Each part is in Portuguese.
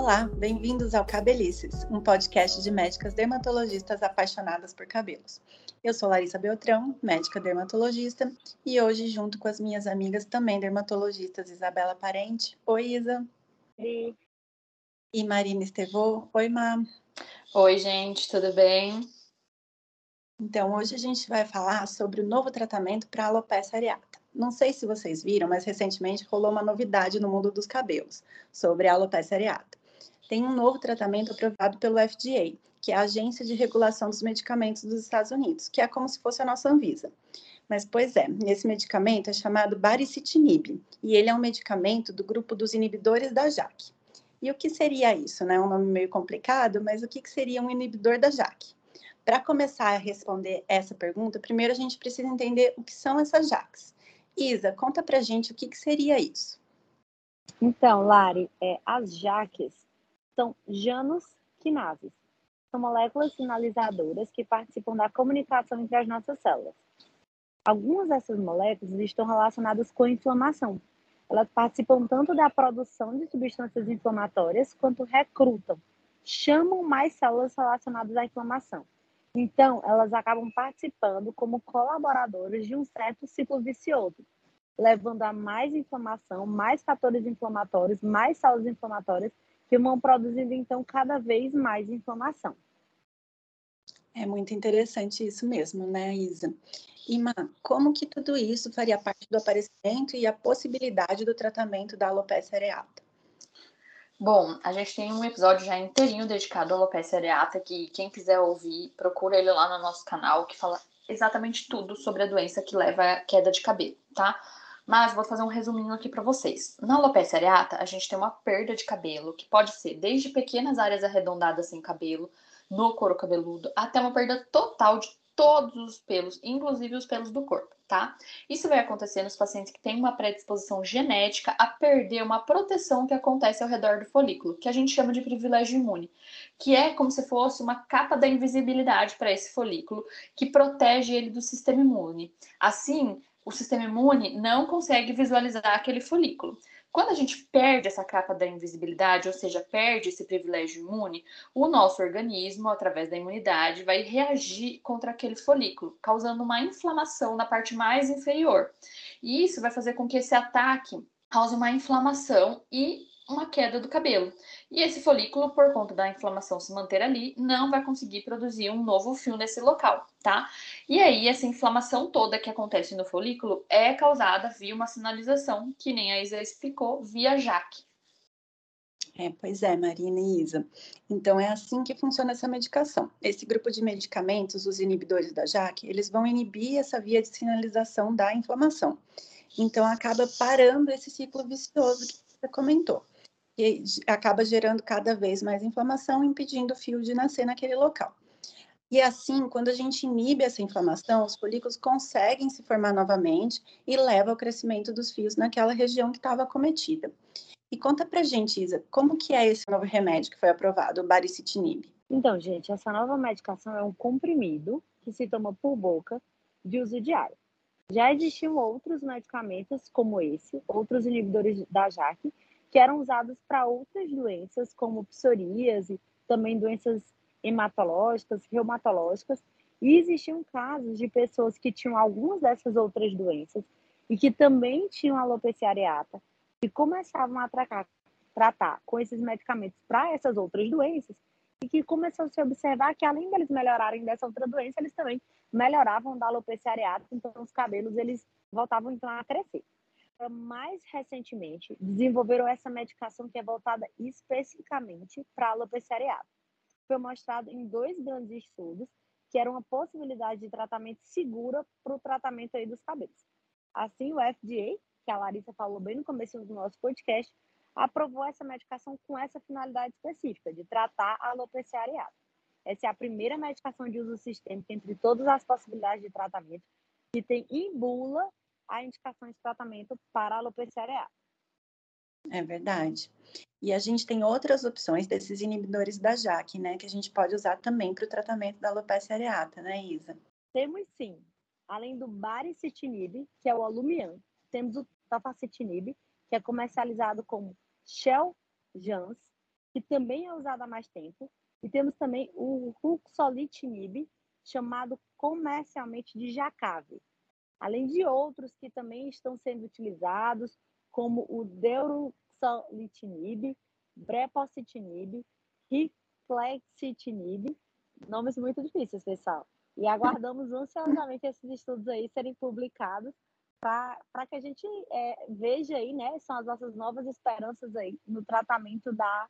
Olá, bem-vindos ao Cabelices, um podcast de médicas dermatologistas apaixonadas por cabelos. Eu sou Larissa Beltrão, médica dermatologista, e hoje, junto com as minhas amigas também dermatologistas, Isabela Parente. Oi, Isa. Oi. E Marina Estevô. Oi, Má. Oi, gente, tudo bem? Então, hoje a gente vai falar sobre o novo tratamento para alopecia areata. Não sei se vocês viram, mas recentemente rolou uma novidade no mundo dos cabelos sobre a alopecia areata. Tem um novo tratamento aprovado pelo FDA, que é a Agência de Regulação dos Medicamentos dos Estados Unidos, que é como se fosse a nossa Anvisa. Mas, pois é, esse medicamento é chamado baricitinib, e ele é um medicamento do grupo dos inibidores da JAK. E o que seria isso, né? Um nome meio complicado, mas o que seria um inibidor da JAK? Para começar a responder essa pergunta, primeiro a gente precisa entender o que são essas JAKs. Isa, conta pra gente o que, que seria isso. Então, Lari, é, as JAKs são janus-quinases. São moléculas sinalizadoras que participam da comunicação entre as nossas células. Algumas dessas moléculas estão relacionadas com a inflamação. Elas participam tanto da produção de substâncias inflamatórias quanto recrutam, chamam mais células relacionadas à inflamação. Então, elas acabam participando como colaboradores de um certo ciclo vicioso, levando a mais inflamação, mais fatores inflamatórios, mais células inflamatórias, que vão produzindo, então, cada vez mais inflamação. É muito interessante isso mesmo, né, Isa? Ima, como que tudo isso faria parte do aparecimento e a possibilidade do tratamento da alopecia areata? Bom, a gente tem um episódio já inteirinho dedicado à alopecia areata, que quem quiser ouvir, procura ele lá no nosso canal, que fala exatamente tudo sobre a doença que leva à queda de cabelo, tá? Mas vou fazer um resuminho aqui para vocês. Na alopecia areata, a gente tem uma perda de cabelo, que pode ser desde pequenas áreas arredondadas sem cabelo, no couro cabeludo, até uma perda total de todos os pelos, inclusive os pelos do corpo, tá? Isso vai acontecer nos pacientes que têm uma predisposição genética a perder uma proteção que acontece ao redor do folículo, que a gente chama de privilégio imune, que é como se fosse uma capa da invisibilidade para esse folículo que protege ele do sistema imune. Assim, o sistema imune não consegue visualizar aquele folículo. Quando a gente perde essa capa da invisibilidade, ou seja, perde esse privilégio imune, o nosso organismo, através da imunidade, vai reagir contra aquele folículo, causando uma inflamação na parte mais inferior. E isso vai fazer com que esse ataque cause uma inflamação e uma queda do cabelo. E esse folículo, por conta da inflamação se manter ali, não vai conseguir produzir um novo fio nesse local, tá? E aí, essa inflamação toda que acontece no folículo é causada via uma sinalização, que nem a Isa explicou, via JAK. É, pois é, Marina e Isa. Então, é assim que funciona essa medicação. Esse grupo de medicamentos, os inibidores da JAK, eles vão inibir essa via de sinalização da inflamação. Então, acaba parando esse ciclo vicioso que você comentou acaba gerando cada vez mais inflamação, impedindo o fio de nascer naquele local. E assim, quando a gente inibe essa inflamação, os folículos conseguem se formar novamente e leva ao crescimento dos fios naquela região que estava acometida. E conta pra gente, Isa, como que é esse novo remédio que foi aprovado, o baricitinib? Então, gente, essa nova medicação é um comprimido que se toma por boca de uso diário. Já existiam outros medicamentos como esse, outros inibidores da JAK, que eram usados para outras doenças, como psoríase, também doenças hematológicas, reumatológicas, e existiam casos de pessoas que tinham algumas dessas outras doenças e que também tinham alopecia areata e começavam a tratar, tratar com esses medicamentos para essas outras doenças e que começou a se observar que além deles melhorarem dessa outra doença, eles também melhoravam da alopecia areata, então os cabelos eles voltavam então a crescer mais recentemente, desenvolveram essa medicação que é voltada especificamente para a alopecia areata. Foi mostrado em dois grandes estudos que era uma possibilidade de tratamento segura para o tratamento aí dos cabelos. Assim, o FDA, que a Larissa falou bem no começo do nosso podcast, aprovou essa medicação com essa finalidade específica, de tratar a alopecia areata. Essa é a primeira medicação de uso sistêmico entre todas as possibilidades de tratamento que tem em bula a indicação de tratamento para a alopecia areata. É verdade. E a gente tem outras opções desses inibidores da JAK, né, que a gente pode usar também para o tratamento da alopecia areata, né, Isa? Temos sim. Além do baricitinib, que é o Alumian, temos o tofacitinib, que é comercializado como Shell Jans, que também é usado há mais tempo, e temos também o ruxolitinib, chamado comercialmente de Jacave, além de outros que também estão sendo utilizados, como o deuruxolitinib, brepocitinib, riclexitinib, nomes muito difíceis, pessoal. E aguardamos ansiosamente esses estudos aí serem publicados para que a gente é, veja aí, né, são as nossas novas esperanças aí no tratamento da,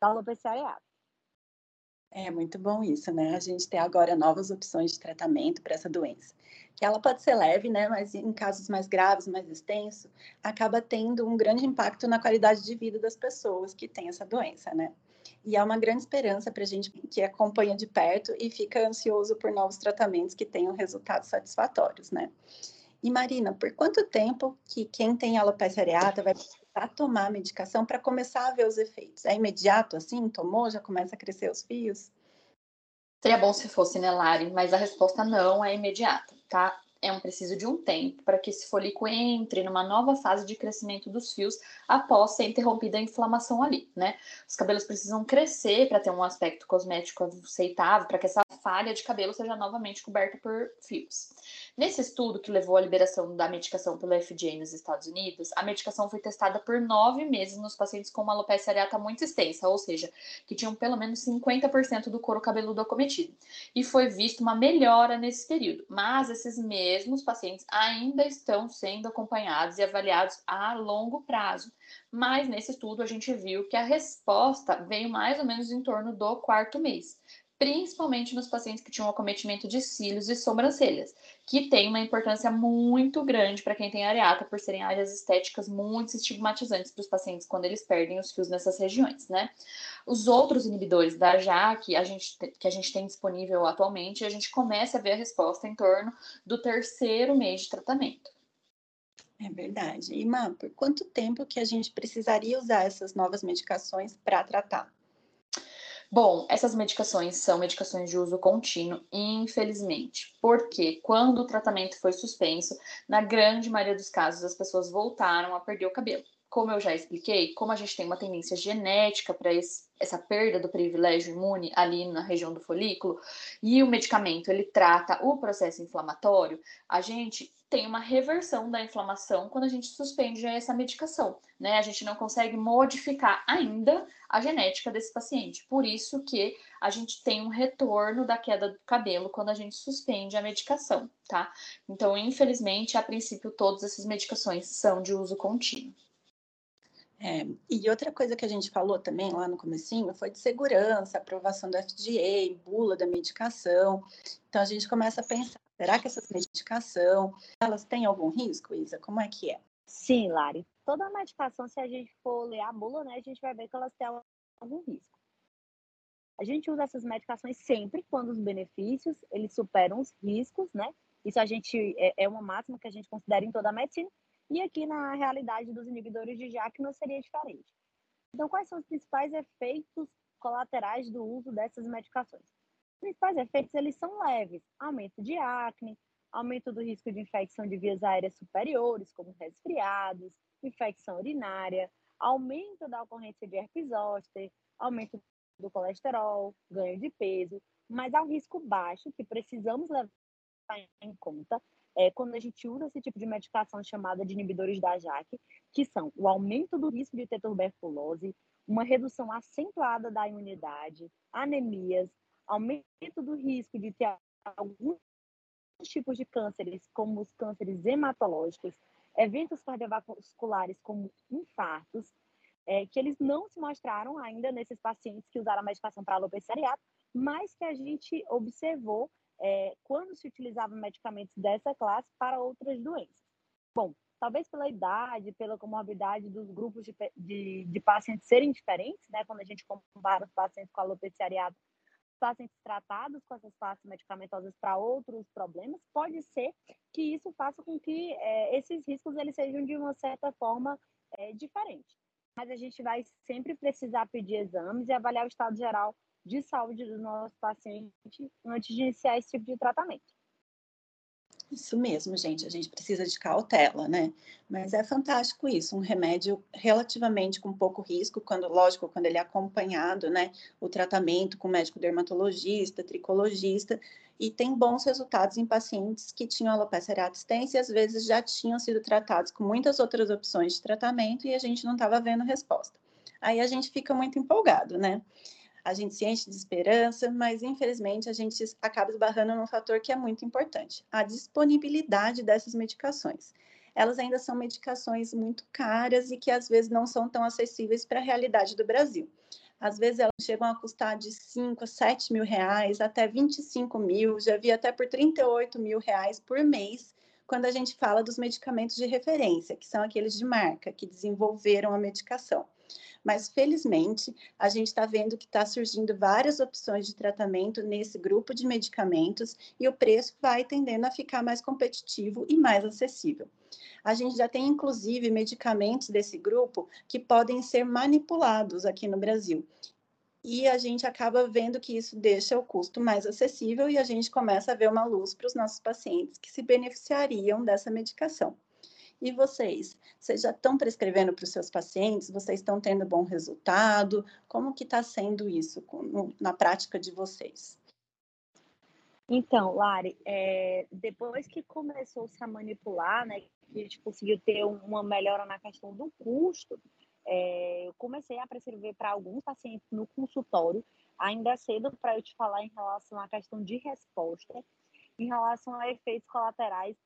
da alopecia areata. É muito bom isso, né? A gente tem agora novas opções de tratamento para essa doença. Que ela pode ser leve, né? Mas em casos mais graves, mais extensos, acaba tendo um grande impacto na qualidade de vida das pessoas que têm essa doença, né? E é uma grande esperança para a gente que acompanha de perto e fica ansioso por novos tratamentos que tenham resultados satisfatórios, né? E Marina, por quanto tempo que quem tem alopecia areata vai precisar tomar a medicação para começar a ver os efeitos? É imediato assim? Tomou, já começa a crescer os fios? Seria bom se fosse, né, Lari? Mas a resposta não é imediata, tá? é um preciso de um tempo para que esse folículo entre numa nova fase de crescimento dos fios após ser interrompida a inflamação ali, né? Os cabelos precisam crescer para ter um aspecto cosmético aceitável, para que essa falha de cabelo seja novamente coberta por fios. Nesse estudo que levou à liberação da medicação pelo FDA nos Estados Unidos, a medicação foi testada por nove meses nos pacientes com uma alopecia areata muito extensa, ou seja, que tinham pelo menos 50% do couro cabeludo acometido. E foi visto uma melhora nesse período, mas esses mesmos pacientes ainda estão sendo acompanhados e avaliados a longo prazo. Mas nesse estudo a gente viu que a resposta veio mais ou menos em torno do quarto mês principalmente nos pacientes que tinham acometimento de cílios e sobrancelhas, que tem uma importância muito grande para quem tem areata, por serem áreas estéticas muito estigmatizantes para os pacientes quando eles perdem os fios nessas regiões, né? Os outros inibidores da JAK a gente, que a gente tem disponível atualmente, a gente começa a ver a resposta em torno do terceiro mês de tratamento. É verdade. E, Má, por quanto tempo que a gente precisaria usar essas novas medicações para tratar? Bom, essas medicações são medicações de uso contínuo, infelizmente, porque quando o tratamento foi suspenso, na grande maioria dos casos as pessoas voltaram a perder o cabelo. Como eu já expliquei, como a gente tem uma tendência genética para essa perda do privilégio imune ali na região do folículo, e o medicamento ele trata o processo inflamatório, a gente tem uma reversão da inflamação quando a gente suspende essa medicação, né? A gente não consegue modificar ainda a genética desse paciente. Por isso que a gente tem um retorno da queda do cabelo quando a gente suspende a medicação, tá? Então, infelizmente, a princípio, todas essas medicações são de uso contínuo. É, e outra coisa que a gente falou também lá no comecinho foi de segurança, aprovação do FDA, bula da medicação. Então a gente começa a pensar, será que essas medicação, elas têm algum risco, Isa? Como é que é? Sim, Lari. Toda medicação, se a gente for ler a bula, né, a gente vai ver que elas têm algum risco. A gente usa essas medicações sempre quando os benefícios, eles superam os riscos, né? Isso a gente é, é uma máxima que a gente considera em toda a medicina e aqui na realidade dos inibidores de JAK não seria diferente. Então, quais são os principais efeitos colaterais do uso dessas medicações? Os principais efeitos eles são leves: aumento de acne, aumento do risco de infecção de vias aéreas superiores, como resfriados, infecção urinária, aumento da ocorrência de herpes zoster, aumento do colesterol, ganho de peso, mas há um risco baixo que precisamos levar em conta, é, quando a gente usa esse tipo de medicação chamada de inibidores da JAK, que são o aumento do risco de ter tuberculose, uma redução acentuada da imunidade, anemias, aumento do risco de ter alguns tipos de cânceres, como os cânceres hematológicos, eventos cardiovasculares como infartos, é, que eles não se mostraram ainda nesses pacientes que usaram a medicação para alopecia areata, mas que a gente observou é, quando se utilizavam medicamentos dessa classe para outras doenças. Bom, talvez pela idade, pela comorbidade dos grupos de, de, de pacientes serem diferentes, né? Quando a gente compara os pacientes com alopecia areata, pacientes tratados com essas classes medicamentosas para outros problemas, pode ser que isso faça com que é, esses riscos eles sejam de uma certa forma é, diferente. Mas a gente vai sempre precisar pedir exames e avaliar o estado geral de saúde do nosso paciente antes de iniciar esse tipo de tratamento. Isso mesmo, gente. A gente precisa de cautela, né? Mas é fantástico isso, um remédio relativamente com pouco risco, quando, lógico, quando ele é acompanhado, né? O tratamento com médico dermatologista, tricologista, e tem bons resultados em pacientes que tinham alopecia areata extensa e às vezes já tinham sido tratados com muitas outras opções de tratamento e a gente não estava vendo resposta. Aí a gente fica muito empolgado, né? A gente se enche de esperança, mas infelizmente a gente acaba esbarrando num fator que é muito importante: a disponibilidade dessas medicações. Elas ainda são medicações muito caras e que às vezes não são tão acessíveis para a realidade do Brasil. Às vezes elas chegam a custar de 5 a 7 mil reais, até 25 mil, já vi até por 38 mil reais por mês, quando a gente fala dos medicamentos de referência, que são aqueles de marca, que desenvolveram a medicação. Mas, felizmente, a gente está vendo que está surgindo várias opções de tratamento nesse grupo de medicamentos e o preço vai tendendo a ficar mais competitivo e mais acessível. A gente já tem, inclusive, medicamentos desse grupo que podem ser manipulados aqui no Brasil. E a gente acaba vendo que isso deixa o custo mais acessível e a gente começa a ver uma luz para os nossos pacientes que se beneficiariam dessa medicação. E vocês? Vocês já estão prescrevendo para os seus pacientes? Vocês estão tendo bom resultado? Como que está sendo isso na prática de vocês? Então, Lari, é, depois que começou-se a manipular, né, que a gente conseguiu ter uma melhora na questão do custo, é, eu comecei a prescrever para alguns pacientes no consultório, ainda é cedo para eu te falar em relação à questão de resposta, em relação a efeitos colaterais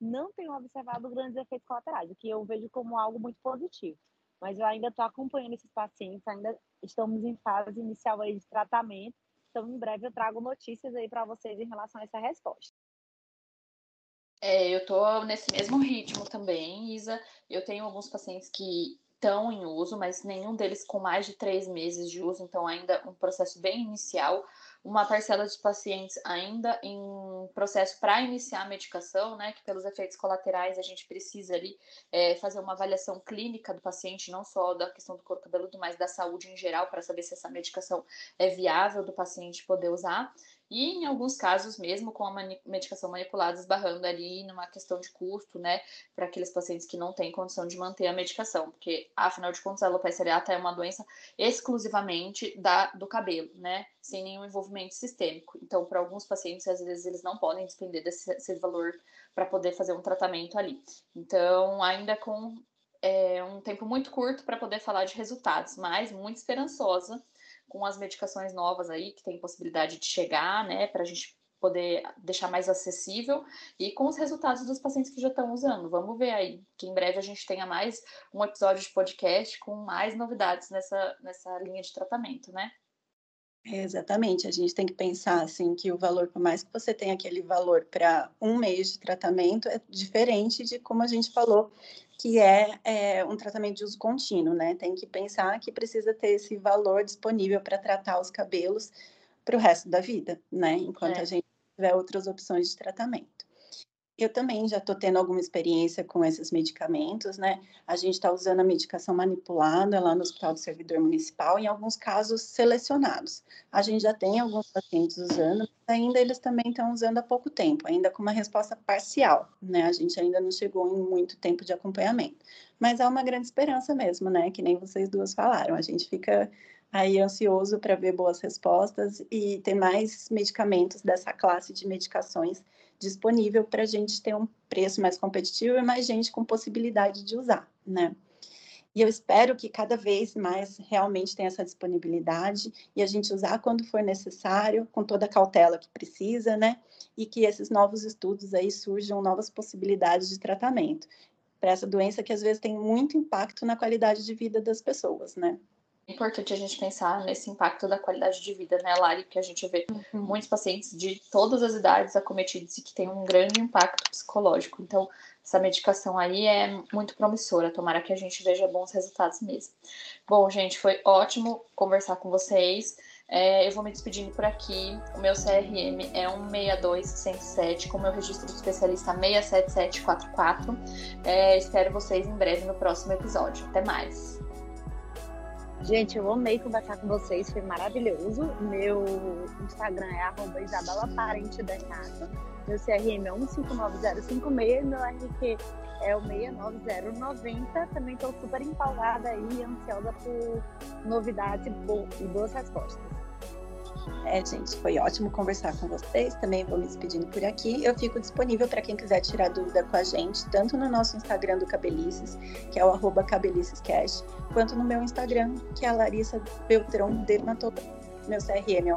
não tenho observado grandes efeitos colaterais, o que eu vejo como algo muito positivo. Mas eu ainda estou acompanhando esses pacientes, ainda estamos em fase inicial aí de tratamento, então em breve eu trago notícias aí para vocês em relação a essa resposta. É, eu estou nesse mesmo ritmo também, Isa. Eu tenho alguns pacientes que estão em uso, mas nenhum deles com mais de três meses de uso, então ainda um processo bem inicial uma parcela de pacientes ainda em processo para iniciar a medicação, né, que pelos efeitos colaterais a gente precisa ali é, fazer uma avaliação clínica do paciente, não só da questão do couro cabeludo, mas da saúde em geral, para saber se essa medicação é viável do paciente poder usar e em alguns casos mesmo com a medicação manipulada esbarrando ali numa questão de custo, né, para aqueles pacientes que não têm condição de manter a medicação, porque afinal de contas a alopecia areata é uma doença exclusivamente da do cabelo, né, sem nenhum envolvimento sistêmico. Então, para alguns pacientes às vezes eles não podem despender desse, desse valor para poder fazer um tratamento ali. Então, ainda com é, um tempo muito curto para poder falar de resultados, mas muito esperançosa com as medicações novas aí, que tem possibilidade de chegar, né, para a gente poder deixar mais acessível e com os resultados dos pacientes que já estão usando. Vamos ver aí, que em breve a gente tenha mais um episódio de podcast com mais novidades nessa, nessa linha de tratamento, né? exatamente, a gente tem que pensar assim que o valor, por mais que você tenha aquele valor para um mês de tratamento, é diferente de como a gente falou que é, é, um tratamento de uso contínuo, né? Tem que pensar que precisa ter esse valor disponível para tratar os cabelos para o resto da vida, né? Enquanto é. a gente tiver outras opções de tratamento. Eu também já estou tendo alguma experiência com esses medicamentos, né? A gente está usando a medicação manipulada lá no Hospital do Servidor Municipal, em alguns casos selecionados. A gente já tem alguns pacientes usando, mas ainda eles também estão usando há pouco tempo, ainda com uma resposta parcial, né? A gente ainda não chegou em muito tempo de acompanhamento. Mas há uma grande esperança mesmo, né? Que nem vocês duas falaram. A gente fica aí ansioso para ver boas respostas e ter mais medicamentos dessa classe de medicações disponível para a gente ter um preço mais competitivo e mais gente com possibilidade de usar, né? E eu espero que cada vez mais realmente tenha essa disponibilidade e a gente usar quando for necessário, com toda a cautela que precisa, né? E que esses novos estudos aí surjam novas possibilidades de tratamento para essa doença que às vezes tem muito impacto na qualidade de vida das pessoas, né? É importante a gente pensar nesse impacto da qualidade de vida, né, Lari? Que a gente vê uhum. muitos pacientes de todas as idades acometidos e que tem um grande impacto psicológico. Então, essa medicação aí é muito promissora. Tomara que a gente veja bons resultados mesmo. Bom, gente, foi ótimo conversar com vocês. É, eu vou me despedindo por aqui. O meu CRM é 162107, com o meu registro de especialista 67744. É, espero vocês em breve no próximo episódio. Até mais! Gente, eu amei conversar com vocês, foi maravilhoso. Meu Instagram é arroba Isabela Parente Meu CRM é 159056 meu RQ é o 69090. Também estou super empolgada e ansiosa por novidades e boas respostas. É, gente, foi ótimo conversar com vocês. Também vou me despedindo por aqui. Eu fico disponível para quem quiser tirar dúvida com a gente, tanto no nosso Instagram do Cabelices, que é o arroba cabelicescast, quanto no meu Instagram, que é a Larissa Beltrão Dermatologia. Meu CRM é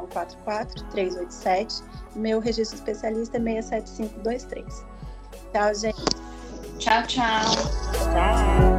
144-387. Meu registro especialista é 67523. Tchau, gente. Tchau, tchau. Tchau.